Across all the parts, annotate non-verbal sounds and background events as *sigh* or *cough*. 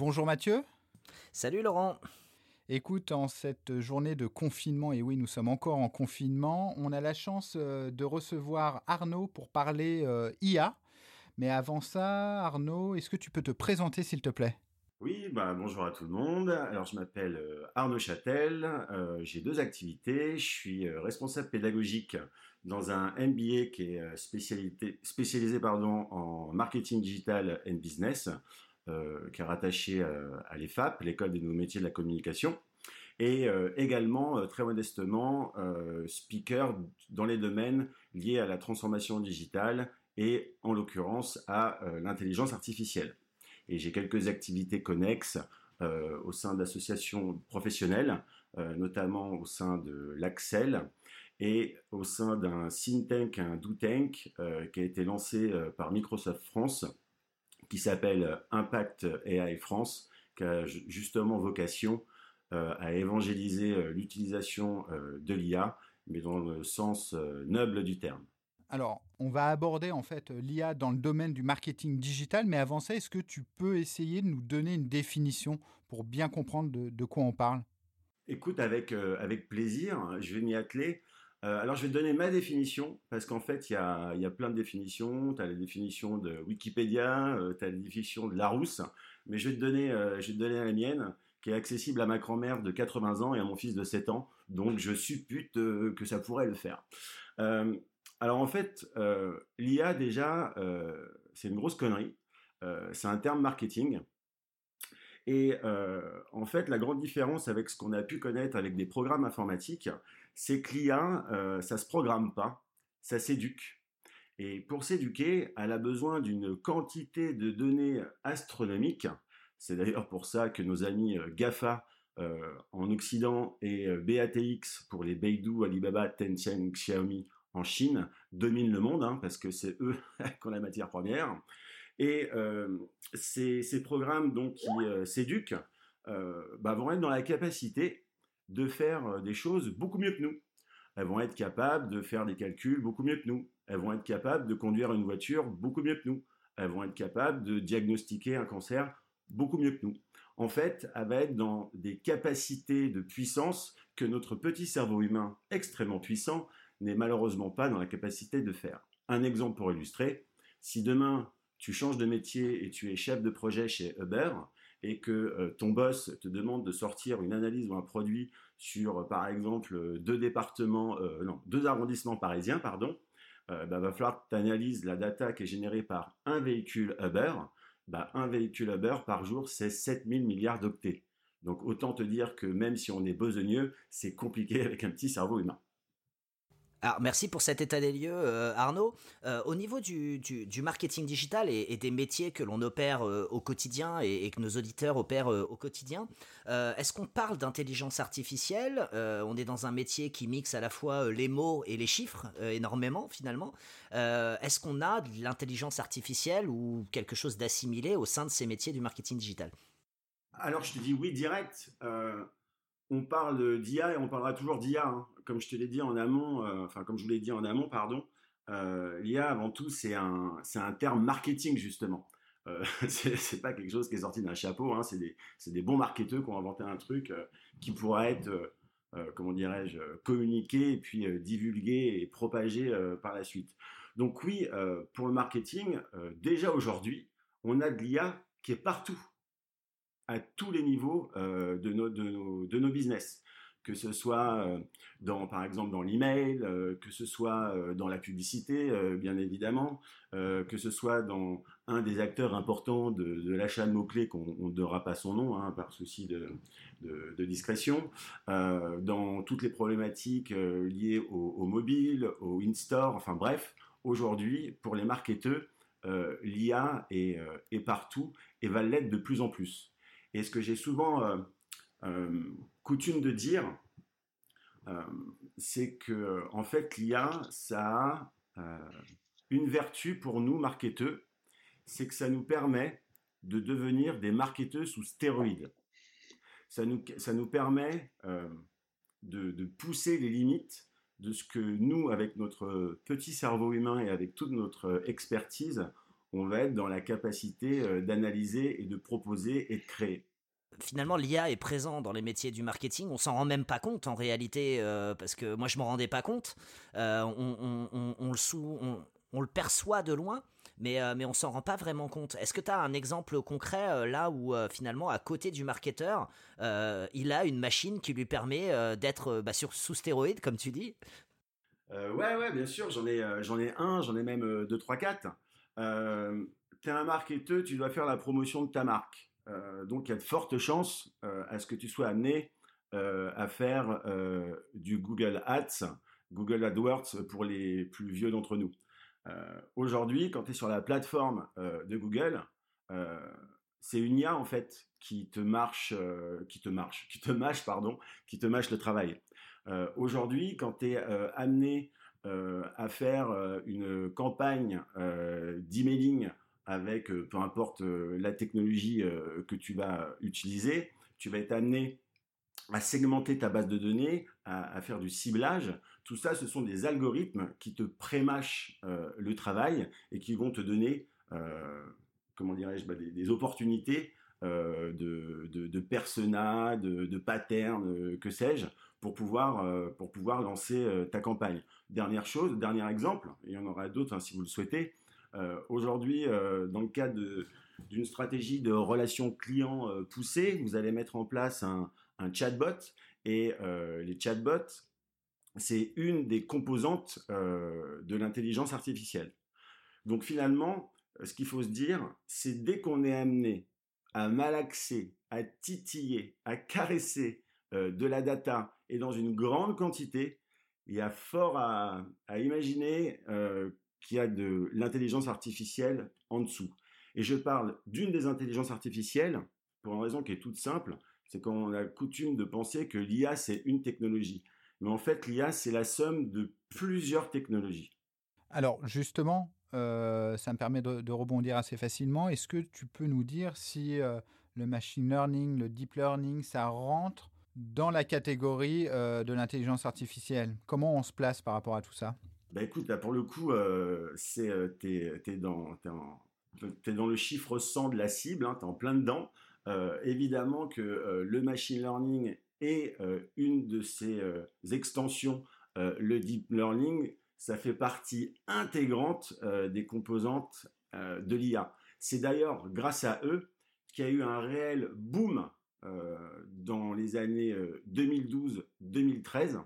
Bonjour Mathieu. Salut Laurent. Écoute, en cette journée de confinement, et oui, nous sommes encore en confinement, on a la chance euh, de recevoir Arnaud pour parler euh, IA. Mais avant ça, Arnaud, est-ce que tu peux te présenter s'il te plaît? Oui, bah, bonjour à tout le monde. Alors je m'appelle euh, Arnaud Châtel, j'ai deux activités. Je suis responsable pédagogique dans un MBA qui est spécialité, spécialisé pardon, en marketing digital and business. Euh, qui est rattaché euh, à l'EFAP, l'école des nouveaux métiers de la communication, et euh, également très modestement speaker dans les domaines liés à la transformation digitale et en l'occurrence à l'intelligence artificielle. Et j'ai quelques activités connexes au sein d'associations professionnelles, notamment au sein de l'Axel et au sein d'un think tank, un do tank, qui a été lancé par Microsoft France qui s'appelle Impact AI France, qui a justement vocation euh, à évangéliser euh, l'utilisation euh, de l'IA, mais dans le sens noble du terme. Alors, on va aborder en fait l'IA dans le domaine du marketing digital, mais avant ça, est-ce que tu peux essayer de nous donner une définition pour bien comprendre de, quoi on parle? Écoute, avec, avec plaisir, je vais m'y atteler. Euh, alors je vais te donner ma définition, parce qu'en fait il y a, y a, plein de définitions, tu as la définition de Wikipédia, euh, tu as la définition de Larousse, mais je vais, te donner, euh, je vais te donner la mienne, qui est accessible à ma grand-mère de 80 ans et à mon fils de 7 ans, donc je suppute que ça pourrait le faire. alors en fait, l'IA déjà, c'est une grosse connerie, c'est un terme marketing, et euh, en fait, la grande différence avec ce qu'on a pu connaître avec des programmes informatiques, c'est que l'IA, euh, ça se programme pas, ça s'éduque. Et pour s'éduquer, elle a besoin d'une quantité de données astronomiques. C'est d'ailleurs pour ça que nos amis euh, GAFA euh, en Occident et BATX pour les Beidou, Alibaba, Tencent, Xiaomi en Chine dominent le monde, hein, parce que c'est eux *laughs* qui ont la matière première. Et euh, ces, programmes donc qui euh, s'éduquent euh, bah, vont être dans la capacité de faire des choses beaucoup mieux que nous. Elles vont être capables de faire des calculs beaucoup mieux que nous. Elles vont être capables de conduire une voiture beaucoup mieux que nous. Elles vont être capables de diagnostiquer un cancer beaucoup mieux que nous. En fait, elles vont être dans des capacités de puissance que notre petit cerveau humain, extrêmement puissant, n'est malheureusement pas dans la capacité de faire. Un exemple pour illustrer, si demain tu changes de métier et tu es chef de projet chez Uber et que euh, ton boss te demande de sortir une analyse ou un produit sur, par exemple, deux départements, euh, non, deux arrondissements parisiens, pardon, euh, bah, va falloir que tu analyses la data qui est générée par un véhicule Uber. Bah, un véhicule Uber par jour, c'est 7000 milliards d'octets. Donc autant te dire que même si on est besogneux, c'est compliqué *laughs* avec un petit cerveau humain. Alors merci pour cet état des lieux, euh, Arnaud. Euh, au niveau du, marketing digital et, des métiers que l'on opère euh, au quotidien et, que nos auditeurs opèrent au quotidien, est-ce qu'on parle d'intelligence artificielle On est dans un métier qui mixe à la fois les mots et les chiffres énormément finalement. est-ce qu'on a de l'intelligence artificielle ou quelque chose d'assimilé au sein de ces métiers du marketing digital? Alors je te dis oui direct on parle d'IA et on parlera toujours d'IA. Hein. Comme je te l'ai dit en amont, euh, enfin comme je vous l'ai dit en amont, pardon, euh, l'IA avant tout c'est un c'est un terme marketing justement. Euh, *laughs* c'est pas quelque chose qui est sorti d'un chapeau. Hein. C'est des c'est des bons marketeurs qui ont inventé un truc euh, qui pourra être comment dirais-je communiqué et puis divulgué et propagé par la suite. Donc oui, pour le marketing, déjà aujourd'hui, on a de l'IA qui est partout à tous les niveaux euh, de, nos, business que ce soit euh, dans, par exemple, dans l'email, euh, que ce soit dans la publicité, bien évidemment, que ce soit dans un des acteurs importants de, l'achat de mots-clés qu'on ne donnera pas son nom, hein, par souci de, discrétion, dans toutes les problématiques liées au, au, mobile, au in-store, enfin bref, aujourd'hui, pour les marketeurs, l'IA est, est, partout et va l'être de plus en plus. Et ce que j'ai souvent coutume de dire, c'est que en fait l'IA, ça a une vertu pour nous marketeurs, c'est que ça nous permet de devenir des marketeurs sous stéroïdes. Ça nous, ça nous permet euh, de, de, pousser les limites de ce que nous, avec notre petit cerveau humain et avec toute notre expertise, on va être dans la capacité euh, d'analyser et de proposer et de créer finalement l'IA est présent dans les métiers du marketing. On s'en rend même pas compte en réalité, euh, parce que moi je m'en rendais pas compte. on, on, on, le sous, on le perçoit de loin, mais, euh, mais on s'en rend pas vraiment compte. Est-ce que tu as un exemple concret euh, là où euh, finalement, à côté du marketeur, il a une machine qui lui permet d'être bah, sous stéroïde, comme tu dis? Ouais, ouais, bien sûr, j'en ai, j'en ai un, j'en ai même deux, trois, quatre. Tu es un marketeur, tu dois faire la promotion de ta marque. donc il y a de fortes chances à ce que tu sois amené à faire du Google Ads, Google AdWords pour les plus vieux d'entre nous. Euh, aujourd'hui, quand tu es sur la plateforme euh, de Google, euh, c'est une IA en fait qui te marche, qui te marche, qui te mâche, pardon, qui te mâche le travail. Aujourd'hui, quand tu es amené à faire une campagne d'emailing avec peu importe la technologie que tu vas utiliser, tu vas être amené à segmenter ta base de données, à, faire du ciblage. Tout ça, ce sont des algorithmes qui te prémâchent euh, le travail et qui vont te donner, euh, comment dirais-je, bah, des, opportunités euh, de, de, persona, de, de patterns, que sais-je, pour pouvoir, pour pouvoir lancer ta campagne. Dernière chose, dernier exemple, il y en aura d'autres hein, si vous le souhaitez. Aujourd'hui, dans le cadre d'une stratégie de relation client poussée, vous allez mettre en place un, un chatbot. Et euh, les chatbots, c'est une des composantes euh, de l'intelligence artificielle. Donc finalement, ce qu'il faut se dire, c'est dès qu'on est amené à malaxer, à titiller, à caresser euh, de la data et dans une grande quantité, il y a fort à, imaginer qu'il y a de l'intelligence artificielle en dessous. Et je parle d'une des intelligences artificielles pour une raison qui est toute simple, c'est qu'on a coutume de penser que l'IA, c'est une technologie. Mais en fait, l'IA, c'est la somme de plusieurs technologies. Alors, justement, euh, ça me permet de, rebondir assez facilement. Est-ce que tu peux nous dire si euh, le machine learning, le deep learning, ça rentre dans la catégorie euh, de l'intelligence artificielle Comment on se place par rapport à tout ça? Bah écoute, là pour le coup, c'est es, dans, le chiffre 100 de la cible, hein, tu es en plein dedans. Euh, évidemment que euh, le machine learning est euh, une de ses extensions, le deep learning, ça fait partie intégrante des composantes de l'IA. C'est d'ailleurs grâce à eux qu'il y a eu un réel boom dans les années 2012-2013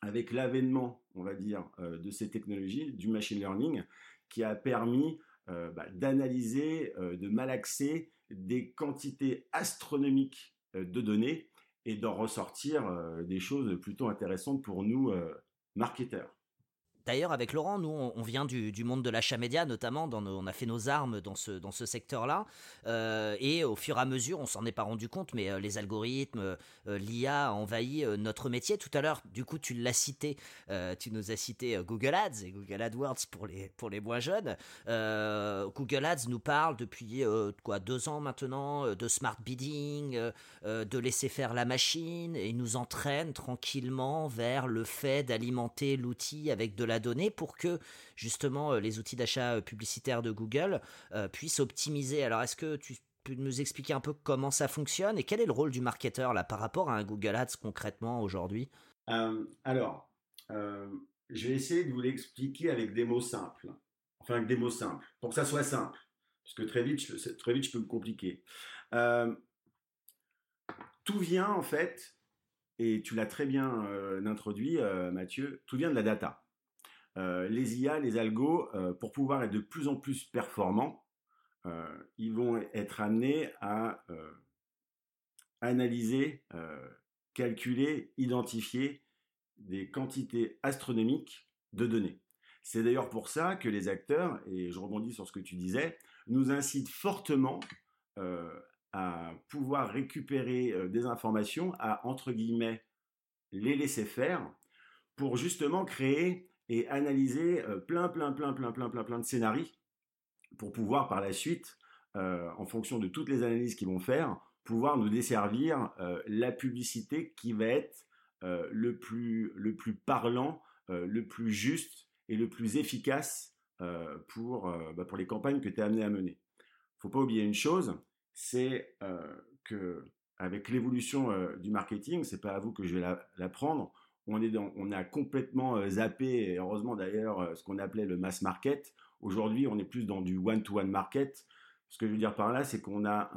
avec l'avènement, on va dire, de ces technologies, du machine learning, qui a permis bah, d'analyser, de malaxer des quantités astronomiques euh, de données et d'en ressortir euh, des choses plutôt intéressantes pour nous, euh, marketeurs. D'ailleurs, avec Laurent, nous, on, vient du, monde de l'achat média, notamment. On a fait nos armes dans ce, secteur-là. Euh, et au fur et à mesure, on s'en est pas rendu compte, mais euh, les algorithmes, euh, l'IA a envahi notre métier. Tout à l'heure, du coup, tu l'as cité. tu nous as cité Google Ads et Google AdWords pour les, pour les moins jeunes. Google Ads nous parle depuis quoi deux ans maintenant de smart bidding, de laisser faire la machine et nous entraîne tranquillement vers le fait d'alimenter l'outil avec de la donner pour que justement euh, les outils d'achat euh, publicitaire de Google euh, puissent optimiser. Alors est-ce que tu peux nous expliquer un peu comment ça fonctionne et quel est le rôle du marketeur là par rapport à un Google Ads concrètement aujourd'hui? Alors, je vais essayer de vous l'expliquer avec des mots simples. Enfin, avec des mots simples, pour que ça soit simple. Parce que très vite, je, très vite, je peux me compliquer. tout vient en fait, et tu l'as très bien introduit, Mathieu, tout vient de la data. Euh, les IA, les algos, euh, pour pouvoir être de plus en plus performants, euh, ils vont être amenés à analyser, calculer, identifier des quantités astronomiques de données. C'est d'ailleurs pour ça que les acteurs, et je rebondis sur ce que tu disais, nous incitent fortement à pouvoir récupérer des informations, à entre guillemets les laisser faire, pour justement créer et analyser euh, plein, plein, plein, plein, plein, plein, plein de scénarios, pour pouvoir par la suite, en fonction de toutes les analyses qu'ils vont faire, pouvoir nous desservir la publicité qui va être le, plus, le plus parlant, le plus juste et le plus efficace pour, bah, pour les campagnes que tu es amené à mener. faut pas oublier une chose, c'est que avec l'évolution du marketing, c'est pas à vous que je vais l'apprendre. On est dans, on a complètement zappé, et heureusement d'ailleurs, ce qu'on appelait le mass market. Aujourd'hui, on est plus dans du one-to-one market. Ce que je veux dire par là, c'est qu'on a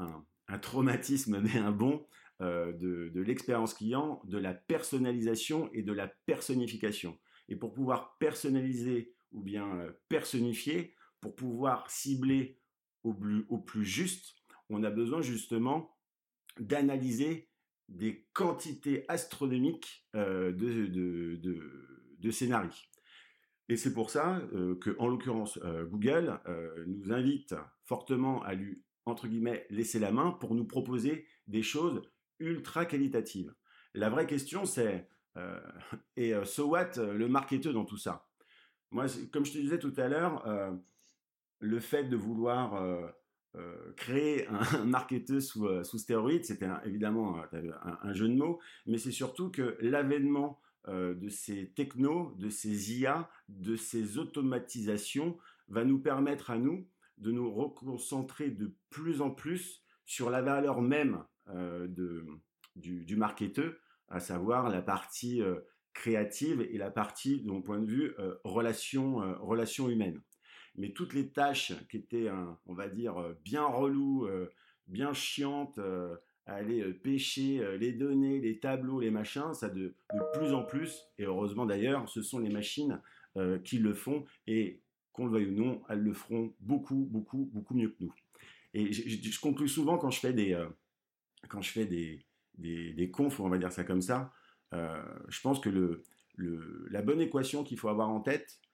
un, traumatisme, *laughs* mais un bon, de, de l'expérience client, de la personnalisation et de la personnification. Et pour pouvoir personnaliser ou bien personnifier, pour pouvoir cibler au plus juste, on a besoin justement d'analyser des quantités astronomiques euh, de, de, scénarios. Et c'est pour ça euh, que, en l'occurrence, euh, Google nous invite fortement à lui, entre guillemets, laisser la main pour nous proposer des choses ultra qualitatives. La vraie question, c'est, *laughs* et so what, le marketeur dans tout ça? Moi, comme je te disais tout à l'heure, le fait de vouloir euh, créer *laughs* un marketeur sous, euh, stéroïdes, c'était évidemment un, jeu de mots, mais c'est surtout que l'avènement euh, de ces technos, de ces IA, de ces automatisations va nous permettre à nous de nous reconcentrer de plus en plus sur la valeur même du, du marketeur, à savoir la partie créative et la partie, de mon point de vue, relation, relation humaine mais toutes les tâches qui étaient, on va dire, euh, bien reloues, euh, bien chiantes, euh, aller pêcher les données, les tableaux, les machins, ça de, plus en plus, et heureusement d'ailleurs, ce sont les machines qui le font, et qu'on le veuille ou non, elles le feront beaucoup, beaucoup, beaucoup mieux que nous. Et je, conclue souvent quand je fais des, quand je fais des, des, confs, on va dire ça comme ça, je pense que le, la bonne équation qu'il faut avoir en tête, euh,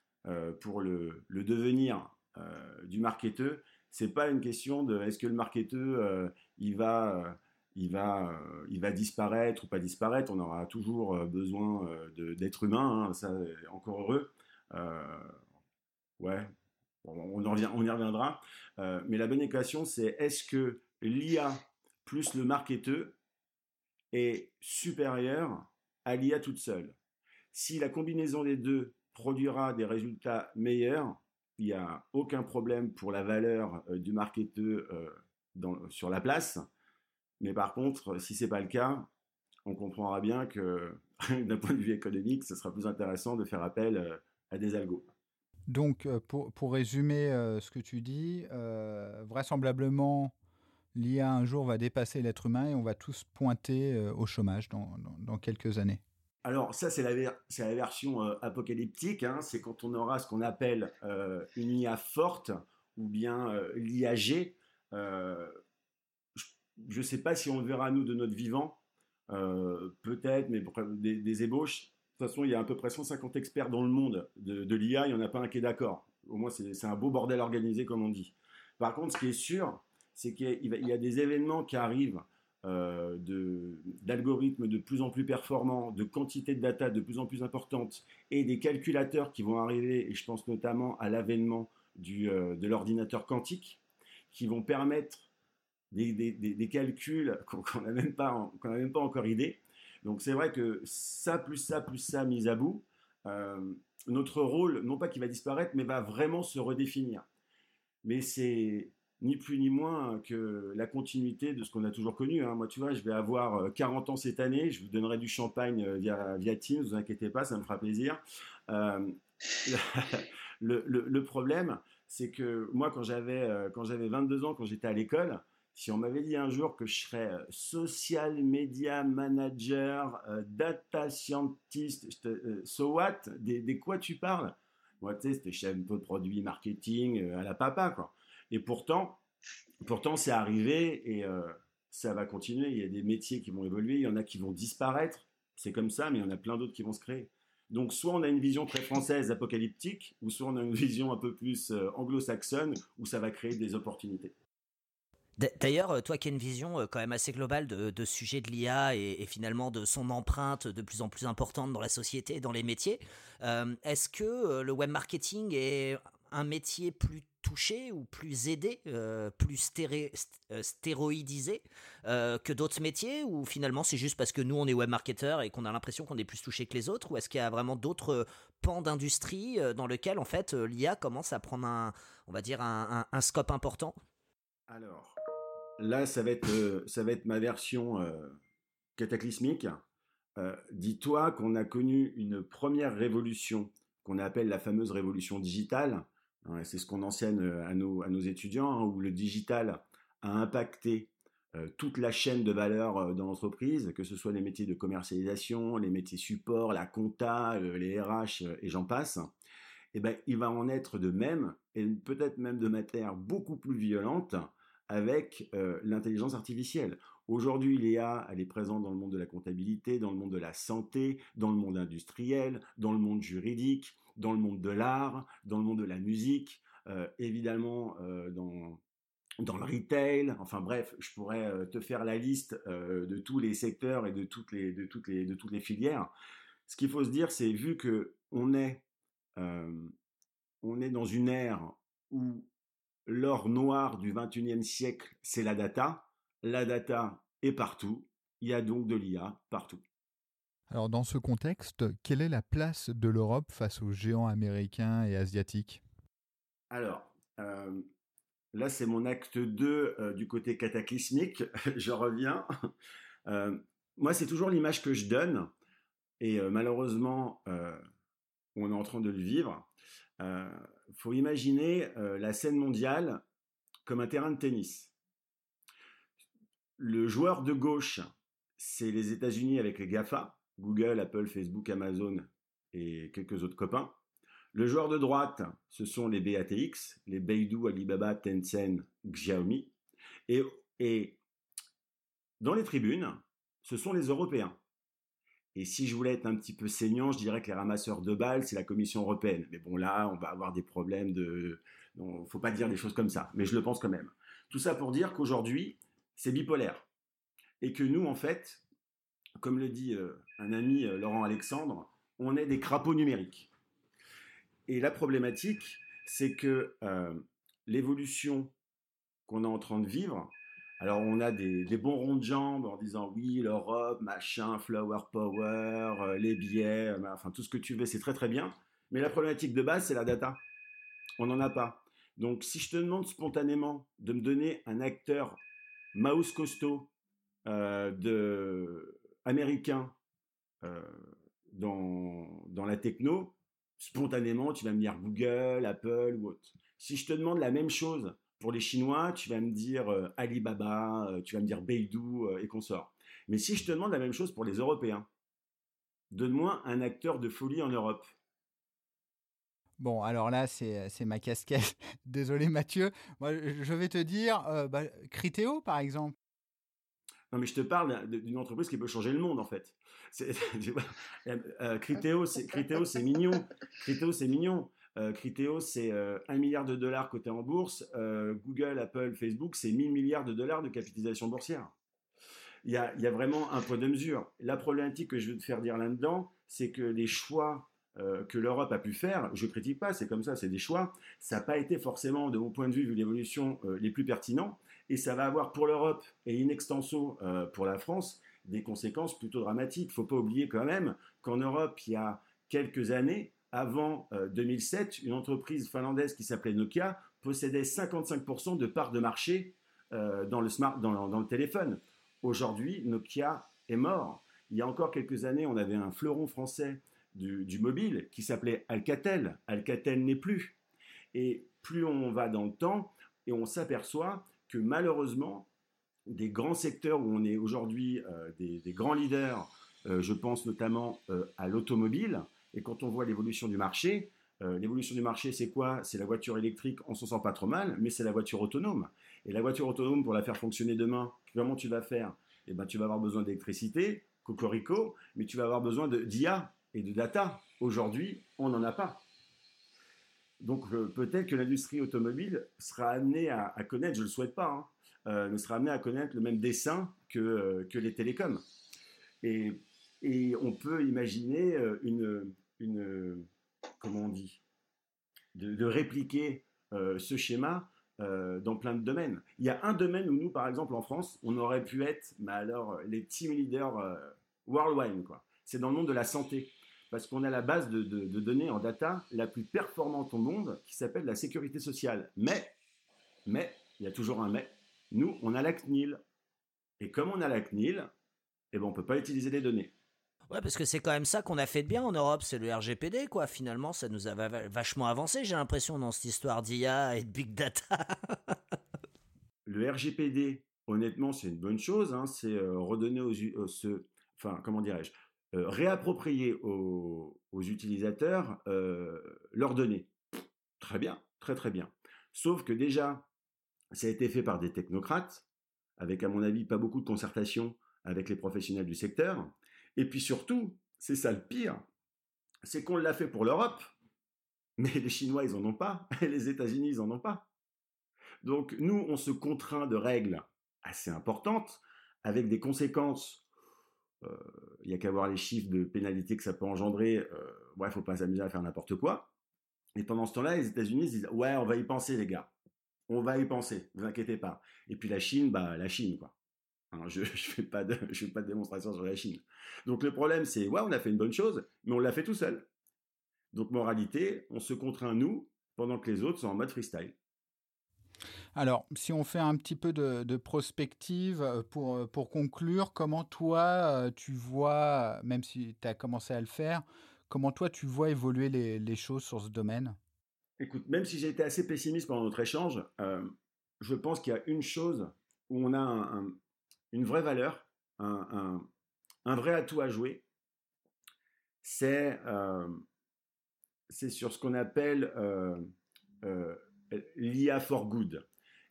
pour le, devenir euh, du marketeur, c'est pas une question de est-ce que le marketeur euh, il va il va, il va disparaître ou pas disparaître. On aura toujours besoin d'êtres humains, hein, ça, encore heureux. ouais, on y reviendra. mais la bonne équation, c'est est-ce que l'IA plus le marketeur est supérieur à l'IA toute seule? Si la combinaison des deux produira des résultats meilleurs, il n'y a aucun problème pour la valeur euh, du marketeur euh, sur la place. Mais par contre, si ce n'est pas le cas, on comprendra bien que *laughs* d'un point de vue économique, ce sera plus intéressant de faire appel euh, à des algos. Donc, pour, pour résumer ce que tu dis, vraisemblablement, l'IA un jour va dépasser l'être humain et on va tous pointer au chômage dans quelques années. Alors ça, c'est la, version euh, apocalyptique, hein. c'est quand on aura ce qu'on appelle euh, une IA forte ou bien euh, l'IAG. je ne sais pas si on le verra nous de notre vivant, peut-être, mais des, ébauches. De toute façon, il y a à peu près 150 experts dans le monde de, l'IA, il n'y en a pas un qui est d'accord. Au moins, c'est un beau bordel organisé, comme on dit. Par contre, ce qui est sûr, c'est qu'il y, a des événements qui arrivent euh, d'algorithmes de, plus en plus performants, de quantité de data de plus en plus importante et des calculateurs qui vont arriver, et je pense notamment à l'avènement euh, de l'ordinateur quantique, qui vont permettre des, des, calculs *laughs* qu'on n'a même, pas, même pas encore idée. Donc c'est vrai que ça, plus ça, plus ça, mis à bout, euh, notre rôle, non pas qu'il va disparaître, mais va vraiment se redéfinir. Mais c'est ni plus ni moins que la continuité de ce qu'on a toujours connu. Hein. Moi, tu vois, je vais avoir 40 euh, ans cette année, je vous donnerai du champagne euh, via, via Teams, ne vous inquiétez pas, ça me fera plaisir. Euh, *laughs* le, problème, c'est que moi, quand j'avais, quand j'avais 22 ans, quand j'étais à l'école, si on m'avait dit un jour que je serais social media manager, data scientist, so what? Des, quoi tu parles? Moi, tu sais, c'était chef de produit marketing à la papa, quoi. Et pourtant, pourtant c'est arrivé et euh, ça va continuer. Il y a des métiers qui vont évoluer, il y en a qui vont disparaître. C'est comme ça, mais il y en a plein d'autres qui vont se créer. Donc, soit on a une vision très française, apocalyptique, ou soit on a une vision un peu plus euh, anglo-saxonne, où ça va créer des opportunités. D'ailleurs, euh, toi qui as une vision quand même assez globale de, de sujet de l'IA et, finalement de son empreinte de plus en plus importante dans la société dans les métiers, est-ce que le web marketing est un métier plus touché ou plus aidé, euh, plus euh, stéroïdisé euh, que d'autres métiers Ou finalement c'est juste parce que nous on est webmarketeurs et qu'on a l'impression qu'on est plus touché que les autres Ou est-ce qu'il y a vraiment d'autres pans d'industrie dans lesquels en fait l'IA commence à prendre un, on va dire un, scope important? Alors là ça va être, ça va être ma version cataclysmique. Dis-toi qu'on a connu une première révolution qu'on appelle la fameuse révolution digitale c'est ce qu'on enseigne euh, à nos, étudiants, hein, où le digital a impacté euh, toute la chaîne de valeur euh, dans l'entreprise, que ce soit les métiers de commercialisation, les métiers support, la compta, les RH et j'en passe. Et eh ben, il va en être de même, et peut-être même de matière beaucoup plus violente, avec l'intelligence artificielle. Aujourd'hui, l'IA, elle est présente dans le monde de la comptabilité, dans le monde de la santé, dans le monde industriel, dans le monde juridique, dans le monde de l'art, dans le monde de la musique, euh, évidemment euh, dans, le retail. Enfin bref, je pourrais euh, te faire la liste de tous les secteurs et de toutes les, filières. Ce qu'il faut se dire, c'est vu que on est, est dans une ère où l'or noir du 21e siècle, c'est la data. La data est partout. Il y a donc de l'IA partout. Alors dans ce contexte, quelle est la place de l'Europe face aux géants américains et asiatiques? Alors, euh, là c'est mon acte 2 euh, du côté cataclysmique, *laughs* je reviens. Euh, moi c'est toujours l'image que je donne, et malheureusement on est en train de le vivre. Il faut imaginer la scène mondiale comme un terrain de tennis. Le joueur de gauche, c'est les États-Unis avec les GAFA, Google, Apple, Facebook, Amazon et quelques autres copains. Le joueur de droite, ce sont les BATX, les Beidou, Alibaba, Tencent, Xiaomi. Et, dans les tribunes, ce sont les Européens. Et si je voulais être un petit peu saignant, je dirais que les ramasseurs de balles, c'est la Commission européenne. Mais bon, là, on va avoir des problèmes de... Il faut pas dire des choses comme ça, mais je le pense quand même. Tout ça pour dire qu'aujourd'hui, c'est bipolaire. Et que nous, en fait, comme le dit euh, un ami euh, Laurent Alexandre, on est des crapauds numériques. Et la problématique, c'est que euh, l'évolution qu'on est en train de vivre, alors on a des, bons ronds de jambes en disant oui, l'Europe, machin, flower power, les billets, enfin tout ce que tu veux, c'est très très bien. Mais la problématique de base, c'est la data. On n'en a pas. Donc si je te demande spontanément de me donner un acteur mouse costaud de américain euh, dans, dans la techno, spontanément, tu vas me dire Google, Apple ou autre. Si je te demande la même chose pour les Chinois, tu vas me dire euh, Alibaba, euh, tu vas me dire Beidou et consorts. Mais si je te demande la même chose pour les Européens, donne-moi un acteur de folie en Europe. Bon, alors là, c'est ma casquette. *laughs* Désolé Mathieu. Moi, je vais te dire, bah, Criteo, par exemple. Non, mais je te parle d'une entreprise qui peut changer le monde, en fait. *laughs* Euh, Criteo, c'est mignon. Criteo, c'est mignon. Euh, c'est euh, 1 milliard de dollars cotés en bourse. Euh, Google, Apple, Facebook, c'est 1000 milliards de dollars de capitalisation boursière. Il y a, y a, vraiment un point de mesure. La problématique que je veux te faire dire là-dedans, c'est que les choix euh, que l'Europe a pu faire, je critique pas, c'est comme ça, c'est des choix. Ça n'a pas été forcément, de mon point de vue, vu l'évolution, euh, les plus pertinents. Et ça va avoir pour l'Europe et in extenso euh, pour la France des conséquences plutôt dramatiques. Il ne faut pas oublier quand même qu'en Europe, il y a quelques années, avant 2007, une entreprise finlandaise qui s'appelait Nokia possédait 55% de parts de marché dans, le smart, dans le téléphone. Aujourd'hui, Nokia est mort. Il y a encore quelques années, on avait un fleuron français du, mobile qui s'appelait Alcatel. Alcatel n'est plus. Et plus on va dans le temps, et on s'aperçoit que malheureusement, des grands secteurs où on est aujourd'hui euh, des, grands leaders, euh, je pense notamment euh, à l'automobile, et quand on voit l'évolution du marché, l'évolution du marché, c'est quoi? C'est la voiture électrique, on s'en sent pas trop mal, mais c'est la voiture autonome. Et la voiture autonome, pour la faire fonctionner demain, comment tu vas faire? Eh ben, tu vas avoir besoin d'électricité, cocorico, mais tu vas avoir besoin d'IA et de data. Aujourd'hui, on n'en a pas. Donc peut-être que l'industrie automobile sera amenée à, connaître, je ne le souhaite pas, hein, ne sera amenée à connaître le même dessin que, que les télécoms. Et, et, on peut imaginer une, une comment on dit, de, répliquer ce schéma euh, dans plein de domaines. Il y a un domaine où nous, par exemple, en France, on aurait pu être, mais alors, les team leaders euh, worldwide, quoi. C'est dans le monde de la santé. Parce qu'on a la base de, données en data la plus performante au monde qui s'appelle la sécurité sociale. Mais, mais, il y a toujours un mais, nous, on a la CNIL. Et comme on a la CNIL, eh ben, on ne peut pas utiliser les données. Ouais, parce que c'est quand même ça qu'on a fait de bien en Europe, c'est le RGPD, quoi. Finalement, ça nous a vachement avancé, j'ai l'impression, dans cette histoire d'IA et de big data. *laughs* le RGPD, honnêtement, c'est une bonne chose. Hein. c'est euh, redonner aux, euh, ce, enfin, comment dirais-je, euh, réapproprier aux, utilisateurs leurs données. Très bien, très très bien. Sauf que déjà, ça a été fait par des technocrates, avec à mon avis pas beaucoup de concertation avec les professionnels du secteur. Et puis surtout, c'est ça le pire, c'est qu'on l'a fait pour l'Europe, *laughs* mais les Chinois, ils n'en ont pas, et les États-Unis, ils n'en ont pas. Donc nous, on se contraint de règles assez importantes, avec des conséquences. Il n'y a qu'à voir les chiffres de pénalité que ça peut engendrer. Euh, ouais, faut pas s'amuser à faire n'importe quoi. Et pendant ce temps-là, les États-Unis disent ouais, on va y penser, les gars. On va y penser, vous inquiétez pas. Et puis la Chine, bah la Chine, quoi je *laughs* ne fais, pas de, fais pas de démonstration sur la Chine. Donc le problème, c'est, ouais, on a fait une bonne chose, mais on l'a fait tout seul. Donc moralité, on se contraint nous, pendant que les autres sont en mode freestyle. Alors, si on fait un petit peu de, prospective euh, pour, euh, pour conclure, comment toi, euh, tu vois, même si tu as commencé à le faire, comment toi, tu vois évoluer les, choses sur ce domaine? Écoute, même si j'ai été assez pessimiste pendant notre échange, je pense qu'il y a une chose où on a un, une vraie valeur, un, vrai atout à jouer, c'est euh, sur ce qu'on appelle l'IA for good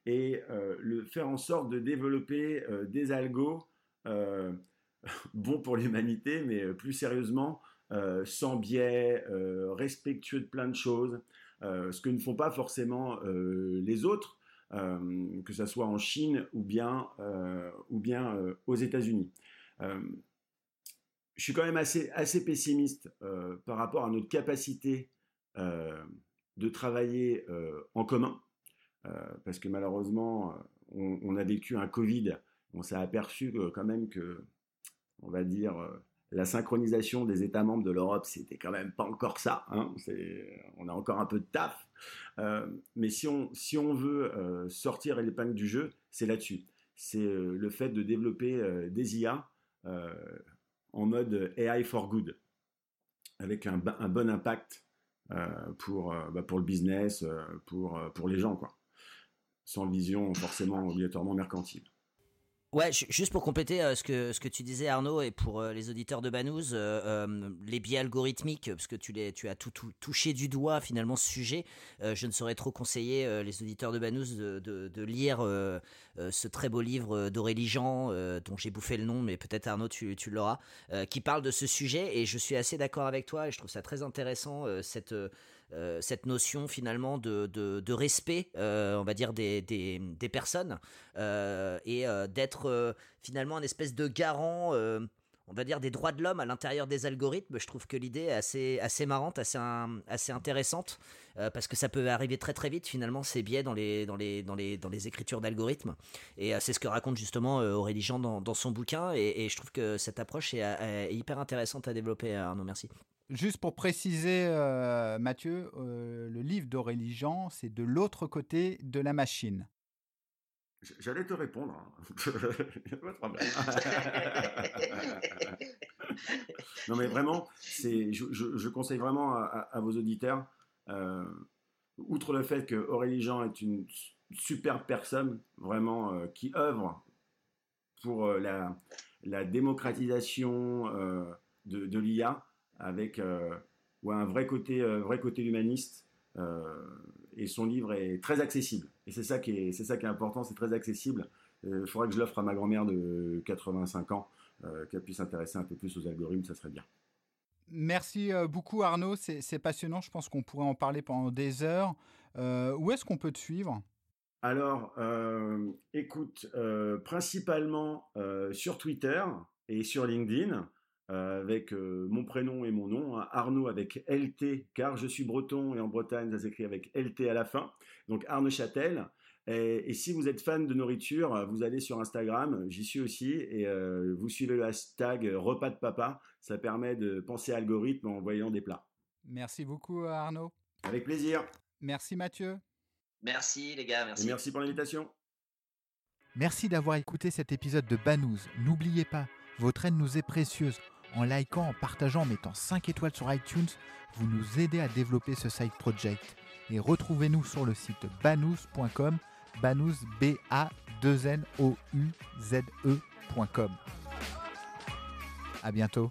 et le faire en sorte de développer des algos *laughs* bons pour l'humanité, mais plus sérieusement, sans biais, respectueux de plein de choses, ce que ne font pas forcément les autres. Euh, que ce soit en Chine ou bien, euh, ou bien euh, aux États-Unis. je suis quand même assez, assez pessimiste par rapport à notre capacité de travailler en commun, parce que malheureusement, on, a vécu un Covid, on s'est aperçu quand même que, on va dire, la synchronisation des États membres de l'Europe, c'était quand même pas encore ça. Hein. on a encore un peu de taf. Euh, mais si on, si on veut euh, sortir l'épingle du jeu, c'est là-dessus. C'est euh, le fait de développer des IA en mode AI for good, avec un, bon impact pour, bah, pour le business, pour, pour les gens, quoi. sans vision forcément obligatoirement mercantile. Ouais, juste pour compléter euh, ce, que, ce que tu disais Arnaud et pour euh, les auditeurs de Banous, euh, les biais algorithmiques, parce que tu, les, tu as tout, touché du doigt finalement ce sujet, je ne saurais trop conseiller les auditeurs de Banous de, lire ce très beau livre d'Aurélie Jean, dont j'ai bouffé le nom, mais peut-être Arnaud tu, tu l'auras, qui parle de ce sujet et je suis assez d'accord avec toi et je trouve ça très intéressant cette euh, cette notion finalement de, de, respect, euh, on va dire, des, des, personnes, euh, et d'être finalement un espèce de garant on va dire des droits de l'homme à l'intérieur des algorithmes. Je trouve que l'idée est assez, assez marrante, assez, assez intéressante, parce que ça peut arriver très très vite finalement ces biais dans les, dans les, dans les, dans les écritures d'algorithmes. Et c'est ce que raconte justement Aurélie Jean dans, dans son bouquin, et, je trouve que cette approche est, est, hyper intéressante à développer. Arnaud, merci. Juste pour préciser, euh, Mathieu, euh, le livre d'Aurélie Jean, c'est de l'autre côté de la machine. J'allais te répondre. Hein. *laughs* pas de problème. *laughs* non, mais vraiment, c'est, je, conseille vraiment à, vos auditeurs, euh, outre le fait que Aurélie Jean est une superbe personne, vraiment, qui œuvre pour la, la démocratisation de, de l'IA, avec euh, un vrai côté, euh, vrai côté humaniste. Euh, et son livre est très accessible. Et c'est ça qui est, c'est ça qui est important, c'est très accessible. Il faudrait que je l'offre à ma grand-mère de 85 ans, qu'elle puisse s'intéresser un peu plus aux algorithmes, ça serait bien. Merci beaucoup Arnaud, c'est passionnant, je pense qu'on pourrait en parler pendant des heures. où est-ce qu'on peut te suivre? Alors, écoute, principalement sur Twitter et sur LinkedIn, avec mon prénom et mon nom, hein, Arnaud avec LT, car je suis breton et en Bretagne, ça s'écrit avec LT à la fin. Donc Arnaud Châtel. Et, si vous êtes fan de nourriture, vous allez sur Instagram, j'y suis aussi, et vous suivez le hashtag repas de papa. Ça permet de penser algorithme en voyant des plats. Merci beaucoup Arnaud. Avec plaisir. Merci Mathieu. Merci les gars, merci. merci pour l'invitation. Merci d'avoir écouté cet épisode de Banous. N'oubliez pas, votre aide nous est précieuse. En likant, en partageant, en mettant 5 étoiles sur iTunes, vous nous aidez à développer ce side project. Et retrouvez-nous sur le site banous.com, banous b a 2 n o u z e.com. À bientôt.